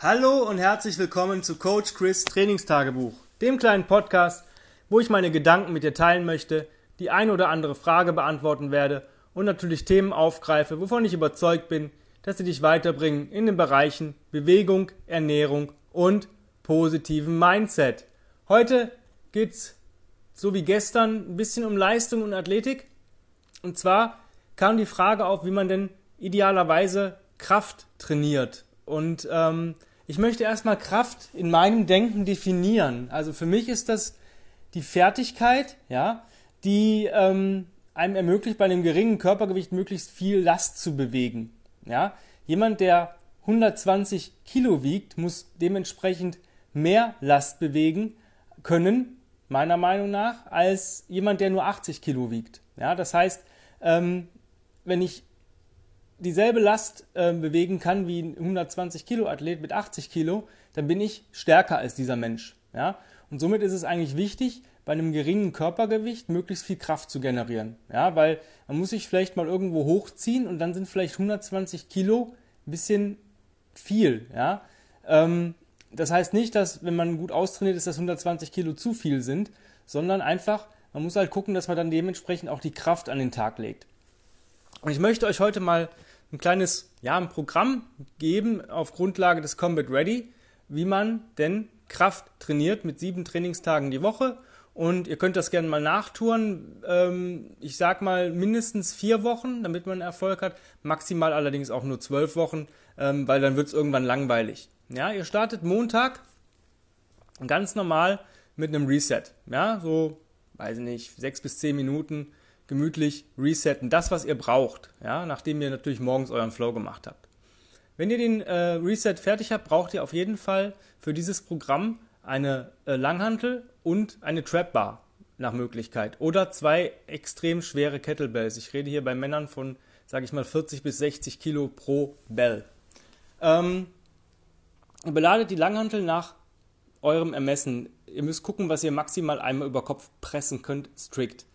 Hallo und herzlich willkommen zu Coach Chris Trainingstagebuch, dem kleinen Podcast, wo ich meine Gedanken mit dir teilen möchte, die eine oder andere Frage beantworten werde und natürlich Themen aufgreife, wovon ich überzeugt bin, dass sie dich weiterbringen in den Bereichen Bewegung, Ernährung und positiven Mindset. Heute geht's so wie gestern ein bisschen um Leistung und Athletik. Und zwar kam die Frage auf, wie man denn idealerweise Kraft trainiert. Und ähm, ich möchte erstmal Kraft in meinem Denken definieren. Also für mich ist das die Fertigkeit, ja, die ähm, einem ermöglicht, bei einem geringen Körpergewicht möglichst viel Last zu bewegen. Ja, jemand, der 120 Kilo wiegt, muss dementsprechend mehr Last bewegen können, meiner Meinung nach, als jemand, der nur 80 Kilo wiegt. Ja, das heißt, ähm, wenn ich dieselbe Last äh, bewegen kann wie ein 120 Kilo Athlet mit 80 Kilo, dann bin ich stärker als dieser Mensch. Ja? Und somit ist es eigentlich wichtig, bei einem geringen Körpergewicht möglichst viel Kraft zu generieren. Ja? Weil man muss sich vielleicht mal irgendwo hochziehen und dann sind vielleicht 120 Kilo ein bisschen viel. Ja? Ähm, das heißt nicht, dass wenn man gut austrainiert ist, dass 120 Kilo zu viel sind, sondern einfach, man muss halt gucken, dass man dann dementsprechend auch die Kraft an den Tag legt. Und ich möchte euch heute mal ein kleines, ja, ein Programm geben auf Grundlage des Combat Ready, wie man denn Kraft trainiert mit sieben Trainingstagen die Woche. Und ihr könnt das gerne mal nachtouren. Ähm, ich sag mal mindestens vier Wochen, damit man Erfolg hat. Maximal allerdings auch nur zwölf Wochen, ähm, weil dann wird es irgendwann langweilig. Ja, ihr startet Montag ganz normal mit einem Reset. Ja, so, weiß ich nicht, sechs bis zehn Minuten gemütlich resetten. Das, was ihr braucht, ja, nachdem ihr natürlich morgens euren Flow gemacht habt. Wenn ihr den äh, Reset fertig habt, braucht ihr auf jeden Fall für dieses Programm eine äh, Langhantel und eine Trap Bar nach Möglichkeit oder zwei extrem schwere Kettlebells. Ich rede hier bei Männern von, sage ich mal, 40 bis 60 Kilo pro Bell. Ähm, beladet die Langhantel nach eurem Ermessen. Ihr müsst gucken, was ihr maximal einmal über Kopf pressen könnt, strikt.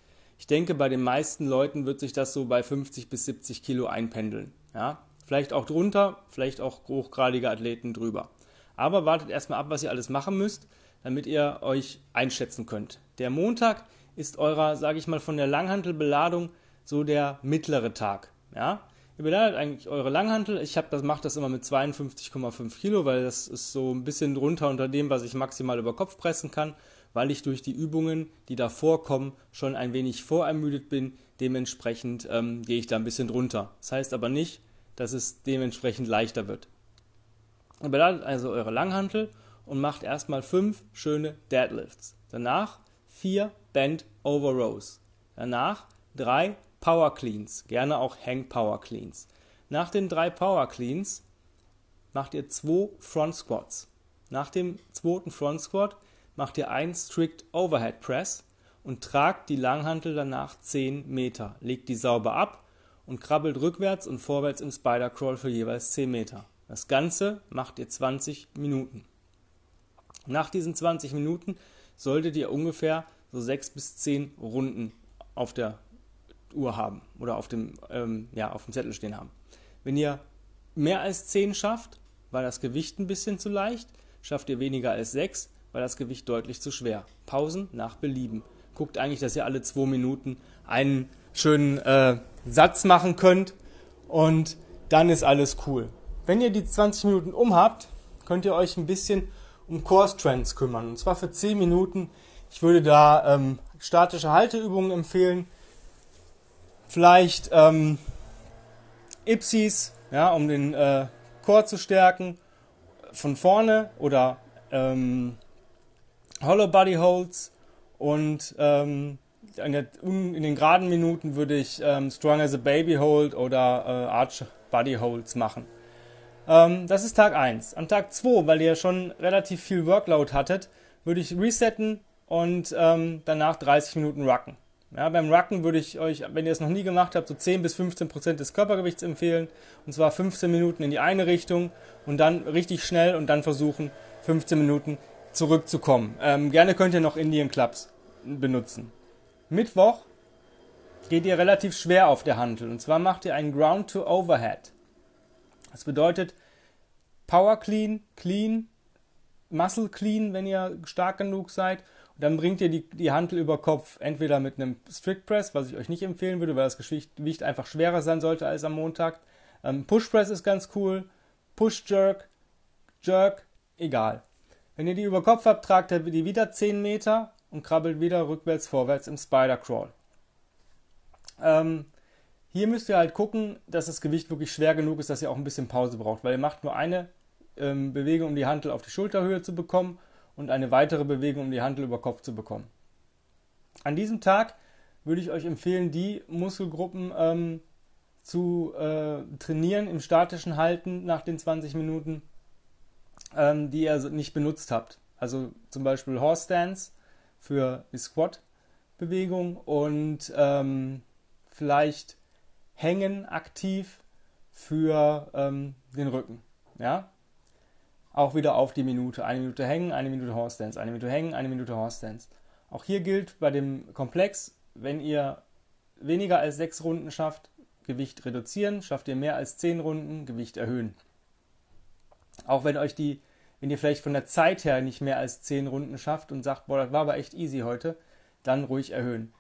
Ich denke, bei den meisten Leuten wird sich das so bei 50 bis 70 Kilo einpendeln. Ja? Vielleicht auch drunter, vielleicht auch hochgradige Athleten drüber. Aber wartet erstmal ab, was ihr alles machen müsst, damit ihr euch einschätzen könnt. Der Montag ist eurer, sage ich mal, von der Langhantelbeladung so der mittlere Tag. Ja? Ihr beladet eigentlich eure Langhantel. Ich das mache das immer mit 52,5 Kilo, weil das ist so ein bisschen drunter unter dem, was ich maximal über Kopf pressen kann weil ich durch die Übungen, die davor kommen, schon ein wenig vorermüdet bin. Dementsprechend ähm, gehe ich da ein bisschen drunter. Das heißt aber nicht, dass es dementsprechend leichter wird. Ihr beladet also eure Langhantel und macht erstmal fünf schöne Deadlifts. Danach vier Bend Over Rows. Danach drei Power Cleans, gerne auch Hang Power Cleans. Nach den drei Power Cleans macht ihr zwei Front Squats. Nach dem zweiten Front Squat macht ihr einen Strict Overhead Press und tragt die Langhantel danach 10 Meter. Legt die sauber ab und krabbelt rückwärts und vorwärts im Spider Crawl für jeweils 10 Meter. Das Ganze macht ihr 20 Minuten. Nach diesen 20 Minuten solltet ihr ungefähr so 6 bis 10 Runden auf der Uhr haben oder auf dem, ähm, ja, auf dem Zettel stehen haben. Wenn ihr mehr als 10 schafft, war das Gewicht ein bisschen zu leicht. Schafft ihr weniger als 6, war das Gewicht deutlich zu schwer. Pausen nach Belieben. Guckt eigentlich, dass ihr alle zwei Minuten einen schönen äh, Satz machen könnt und dann ist alles cool. Wenn ihr die 20 Minuten um habt, könnt ihr euch ein bisschen um Course Trends kümmern. Und zwar für 10 Minuten. Ich würde da ähm, statische Halteübungen empfehlen. Vielleicht ähm, Ipsis, ja, um den äh, Core zu stärken. Von vorne oder ähm, Hollow Body Holds und ähm, in, den geraden Minuten würde ich ähm, Strong as a Baby Hold oder äh, Arch Body Holds machen. Ähm, das ist Tag 1. Am Tag 2, weil ihr schon relativ viel Workload hattet, würde ich resetten und ähm, danach 30 Minuten rucken. Ja, beim Rucken würde ich euch, wenn ihr es noch nie gemacht habt, so 10 bis 15 Prozent des Körpergewichts empfehlen. Und zwar 15 Minuten in die eine Richtung und dann richtig schnell und dann versuchen, 15 Minuten zurückzukommen. Ähm, gerne könnt ihr noch Indian Clubs benutzen. Mittwoch geht ihr relativ schwer auf der Handel. Und zwar macht ihr einen Ground to Overhead. Das bedeutet, Power Clean, Clean, Muscle Clean, wenn ihr stark genug seid. Und dann bringt ihr die, die Hantel über Kopf entweder mit einem Strict Press, was ich euch nicht empfehlen würde, weil das Gewicht einfach schwerer sein sollte als am Montag. Ähm, Push Press ist ganz cool. Push Jerk, Jerk, egal. Wenn ihr die über Kopf habt, tragt ihr die wieder 10 Meter und krabbelt wieder rückwärts, vorwärts im Spider Crawl. Ähm, hier müsst ihr halt gucken, dass das Gewicht wirklich schwer genug ist, dass ihr auch ein bisschen Pause braucht, weil ihr macht nur eine ähm, Bewegung, um die Hantel auf die Schulterhöhe zu bekommen und eine weitere Bewegung, um die Hantel über Kopf zu bekommen. An diesem Tag würde ich euch empfehlen, die Muskelgruppen ähm, zu äh, trainieren im statischen Halten nach den 20 Minuten, ähm, die ihr nicht benutzt habt. Also zum Beispiel Horse Stance für die Squat-Bewegung und ähm, vielleicht Hängen aktiv für ähm, den Rücken. Ja? Auch wieder auf die Minute. Eine Minute hängen, eine Minute Horse Stance, eine Minute hängen, eine Minute Horse Stance. Auch hier gilt bei dem Komplex, wenn ihr weniger als sechs Runden schafft, Gewicht reduzieren, schafft ihr mehr als zehn Runden, Gewicht erhöhen. Auch wenn euch die, wenn ihr vielleicht von der Zeit her nicht mehr als zehn Runden schafft und sagt, boah, das war aber echt easy heute, dann ruhig erhöhen.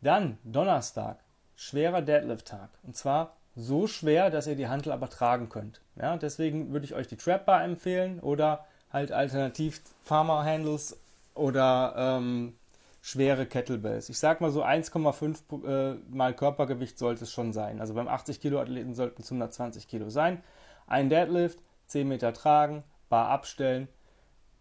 Dann Donnerstag, schwerer Deadlift-Tag. Und zwar so schwer, dass ihr die Hantel aber tragen könnt. Ja, deswegen würde ich euch die Trap Bar empfehlen oder halt alternativ Farmer Handles oder ähm, schwere Kettlebells. Ich sag mal so 1,5 äh, mal Körpergewicht sollte es schon sein. Also beim 80 Kilo Athleten sollten es 120 Kilo sein. Ein Deadlift, 10 Meter tragen, Bar abstellen.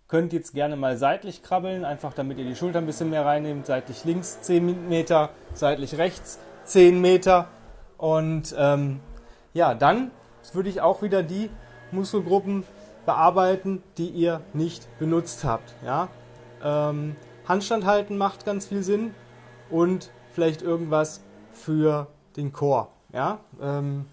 Könnt jetzt gerne mal seitlich krabbeln, einfach damit ihr die Schulter ein bisschen mehr reinnehmt. Seitlich links 10 Meter, seitlich rechts 10 Meter. Und ähm, ja, dann würde ich auch wieder die Muskelgruppen bearbeiten, die ihr nicht benutzt habt. Ja? Ähm, Handstand halten macht ganz viel Sinn und vielleicht irgendwas für den Chor. Ja? Ähm,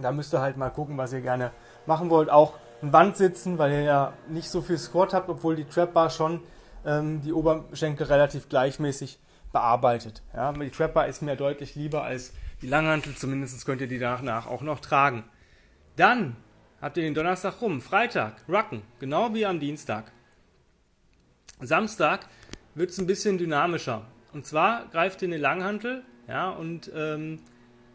da müsst ihr halt mal gucken, was ihr gerne machen wollt. Auch ein Band sitzen, weil ihr ja nicht so viel Squat habt, obwohl die Trap Bar schon ähm, die Oberschenkel relativ gleichmäßig bearbeitet. Ja? Die Trap Bar ist mir deutlich lieber als die Langhantel. Zumindest könnt ihr die danach auch noch tragen. Dann habt ihr den Donnerstag rum. Freitag, Rucken, genau wie am Dienstag. Samstag wird es ein bisschen dynamischer. Und zwar greift ihr eine Langhantel, ja, und ähm,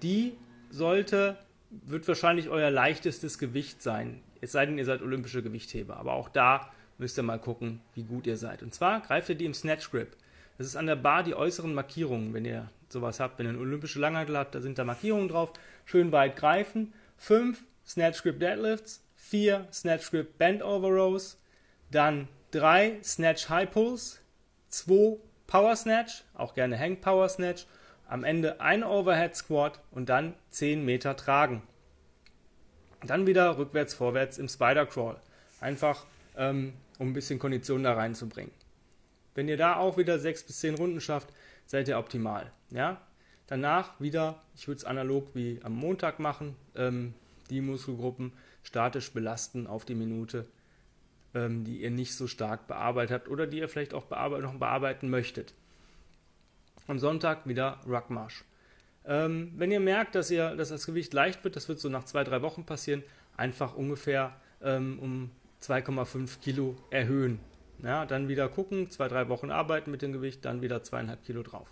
die sollte, wird wahrscheinlich euer leichtestes Gewicht sein. Es sei denn, ihr seid olympische Gewichtheber. Aber auch da müsst ihr mal gucken, wie gut ihr seid. Und zwar greift ihr die im Snatch Grip. Das ist an der Bar die äußeren Markierungen, wenn ihr sowas habt. Wenn ihr eine olympische Langhantel habt, da sind da Markierungen drauf. Schön weit greifen. Fünf Snatch Grip Deadlifts. Vier Snatch Grip Bend Over Rows. Dann 3 Snatch High Pulls, 2 Power Snatch, auch gerne Hang Power Snatch, am Ende ein Overhead Squat und dann 10 Meter tragen. Dann wieder rückwärts, vorwärts im Spider Crawl. Einfach, ähm, um ein bisschen Kondition da reinzubringen. Wenn ihr da auch wieder 6 bis 10 Runden schafft, seid ihr optimal. Ja? Danach wieder, ich würde es analog wie am Montag machen, ähm, die Muskelgruppen statisch belasten auf die Minute ähm, die ihr nicht so stark bearbeitet habt oder die ihr vielleicht auch bearbeit noch bearbeiten möchtet. Am Sonntag wieder Ruckmarsch. Ähm, wenn ihr merkt, dass, ihr, dass das Gewicht leicht wird, das wird so nach zwei, drei Wochen passieren, einfach ungefähr ähm, um 2,5 Kilo erhöhen. Ja, dann wieder gucken, zwei, drei Wochen arbeiten mit dem Gewicht, dann wieder zweieinhalb Kilo drauf.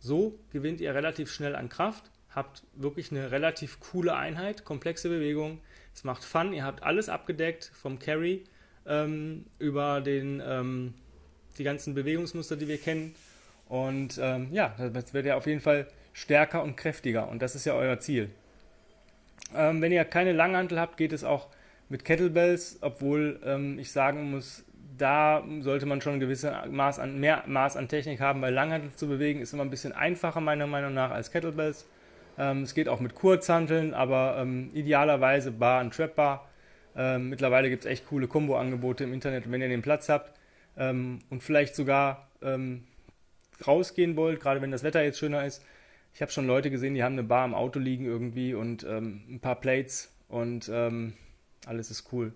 So gewinnt ihr relativ schnell an Kraft, habt wirklich eine relativ coole Einheit, komplexe Bewegung, es macht Fun, ihr habt alles abgedeckt vom Carry ähm, über den, ähm, die ganzen Bewegungsmuster, die wir kennen. Und ähm, ja, das wird ja auf jeden Fall stärker und kräftiger. Und das ist ja euer Ziel. Ähm, wenn ihr keine Langhantel habt, geht es auch mit Kettlebells, obwohl ähm, ich sagen muss, da sollte man schon ein gewisses Maß an, mehr Maß an Technik haben, weil Langhantel zu bewegen ist immer ein bisschen einfacher meiner Meinung nach als Kettlebells. Ähm, es geht auch mit Kurzhanteln, aber ähm, idealerweise Bar und Trap Bar ähm, mittlerweile gibt es echt coole Kombo-Angebote im Internet, wenn ihr den Platz habt ähm, und vielleicht sogar rausgehen wollt, gerade wenn das Wetter jetzt schöner ist. Ich habe schon Leute gesehen, die haben eine Bar im Auto liegen irgendwie und ähm, ein paar Plates und ähm, alles ist cool.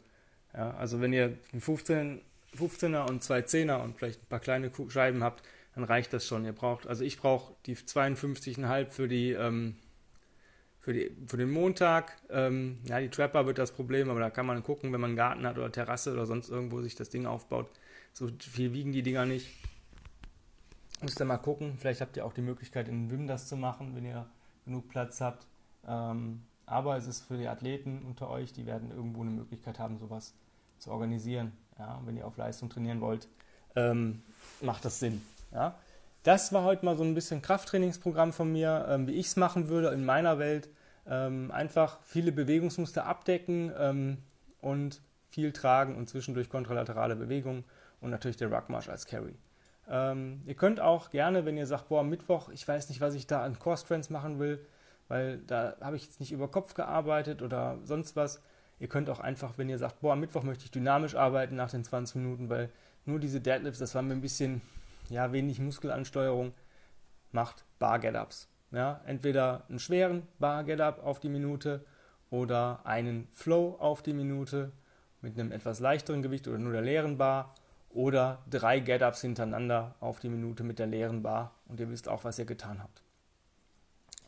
Ja, also wenn ihr einen 15, 15er und zwei 10er und vielleicht ein paar kleine Scheiben habt, dann reicht das schon. Ihr braucht, also ich brauche die 52,5 für die ähm, für, die, für den Montag. Ähm, ja, die Trapper wird das Problem, aber da kann man gucken, wenn man einen Garten hat oder Terrasse oder sonst irgendwo sich das Ding aufbaut. So viel wiegen die Dinger nicht. Müsst ihr mal gucken. Vielleicht habt ihr auch die Möglichkeit, in Wim das zu machen, wenn ihr genug Platz habt. Ähm, aber es ist für die Athleten unter euch, die werden irgendwo eine Möglichkeit haben, sowas zu organisieren. Ja, wenn ihr auf Leistung trainieren wollt, ähm, macht das Sinn. Ja. Das war heute mal so ein bisschen Krafttrainingsprogramm von mir, ähm, wie ich es machen würde in meiner Welt. Ähm, einfach viele Bewegungsmuster abdecken ähm, und viel tragen und zwischendurch kontralaterale Bewegungen und natürlich der Ruckmarsch als Carry. Ähm, ihr könnt auch gerne, wenn ihr sagt, boah, Mittwoch, ich weiß nicht, was ich da an Core Strengths machen will, weil da habe ich jetzt nicht über Kopf gearbeitet oder sonst was. Ihr könnt auch einfach, wenn ihr sagt, boah, am Mittwoch möchte ich dynamisch arbeiten nach den 20 Minuten, weil nur diese Deadlifts, das war mir ein bisschen, ja, wenig Muskelansteuerung, macht Bar-Get-Ups. Ja, entweder einen schweren Bar-Get-Up auf die Minute oder einen Flow auf die Minute mit einem etwas leichteren Gewicht oder nur der leeren Bar oder drei Get-Ups hintereinander auf die Minute mit der leeren Bar und ihr wisst auch, was ihr getan habt.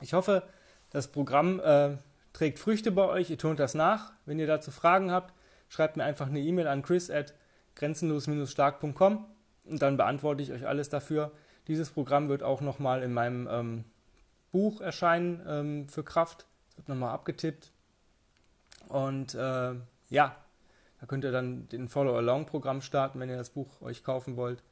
Ich hoffe, das Programm äh, trägt Früchte bei euch, ihr tut das nach. Wenn ihr dazu Fragen habt, schreibt mir einfach eine E-Mail an chris at grenzenlos-stark.com und dann beantworte ich euch alles dafür. Dieses Programm wird auch nochmal in meinem ähm, Buch erscheinen ähm, für Kraft. Es wird nochmal abgetippt. Und äh, ja, da könnt ihr dann den Follow-Along-Programm starten, wenn ihr das Buch euch kaufen wollt.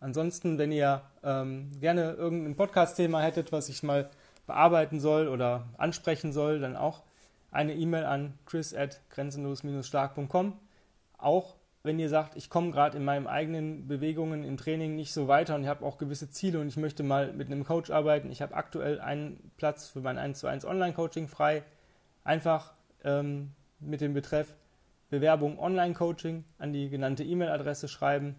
Ansonsten, wenn ihr ähm, gerne irgendein Podcast-Thema hättet, was ich mal bearbeiten soll oder ansprechen soll, dann auch eine E-Mail an chris at grenzenlos-stark.com. Auch wenn ihr sagt, ich komme gerade in meinen eigenen Bewegungen im Training nicht so weiter und ich habe auch gewisse Ziele und ich möchte mal mit einem Coach arbeiten. Ich habe aktuell einen Platz für mein 1 zu 1 Online-Coaching frei. Einfach ähm, mit dem Betreff Bewerbung Online-Coaching an die genannte E-Mail-Adresse schreiben,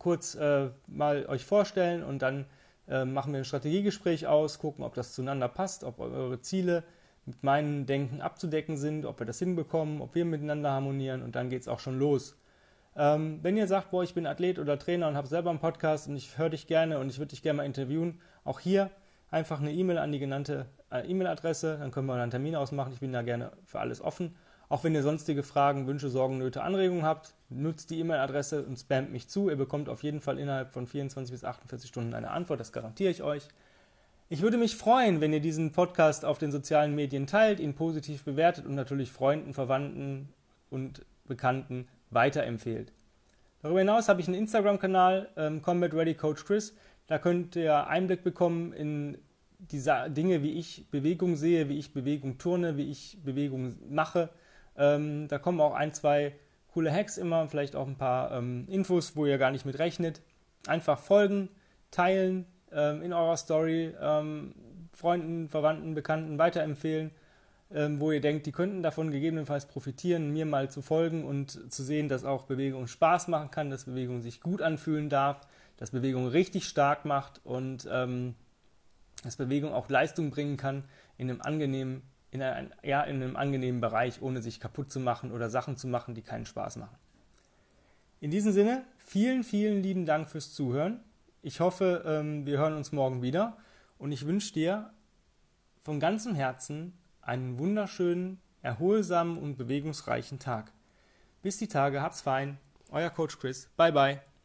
kurz äh, mal euch vorstellen und dann äh, machen wir ein Strategiegespräch aus, gucken, ob das zueinander passt, ob eure Ziele mit meinem Denken abzudecken sind, ob wir das hinbekommen, ob wir miteinander harmonieren und dann geht es auch schon los. Ähm, wenn ihr sagt, boah, ich bin Athlet oder Trainer und habe selber einen Podcast und ich höre dich gerne und ich würde dich gerne mal interviewen, auch hier einfach eine E-Mail an die genannte äh, E-Mail-Adresse, dann können wir einen Termin ausmachen. Ich bin da gerne für alles offen. Auch wenn ihr sonstige Fragen, Wünsche, Sorgen, Nöte, Anregungen habt, nutzt die E-Mail-Adresse und spamt mich zu. Ihr bekommt auf jeden Fall innerhalb von 24 bis 48 Stunden eine Antwort, das garantiere ich euch. Ich würde mich freuen, wenn ihr diesen Podcast auf den sozialen Medien teilt, ihn positiv bewertet und natürlich Freunden, Verwandten und Bekannten weiterempfehlt. Darüber hinaus habe ich einen Instagram-Kanal, ähm, Combat Ready Coach Chris. Da könnt ihr Einblick bekommen in die Dinge, wie ich Bewegung sehe, wie ich Bewegung turne, wie ich Bewegung mache. Ähm, da kommen auch ein, zwei coole Hacks immer, vielleicht auch ein paar ähm, Infos, wo ihr gar nicht mit rechnet. Einfach folgen, teilen, ähm, in eurer Story ähm, Freunden, Verwandten, Bekannten weiterempfehlen, ähm, wo ihr denkt, die könnten davon gegebenenfalls profitieren, mir mal zu folgen und zu sehen, dass auch Bewegung Spaß machen kann, dass Bewegung sich gut anfühlen darf, dass Bewegung richtig stark macht und ähm, dass Bewegung auch Leistung bringen kann in einem angenehmen, in ein, ja, in einem angenehmen Bereich, ohne sich kaputt zu machen oder Sachen zu machen, die keinen Spaß machen. In diesem Sinne, vielen, vielen lieben Dank fürs Zuhören. Ich hoffe, ähm, wir hören uns morgen wieder und ich wünsche dir von ganzem Herzen einen wunderschönen, erholsamen und bewegungsreichen Tag. Bis die Tage, hab's fein. Euer Coach Chris. Bye bye.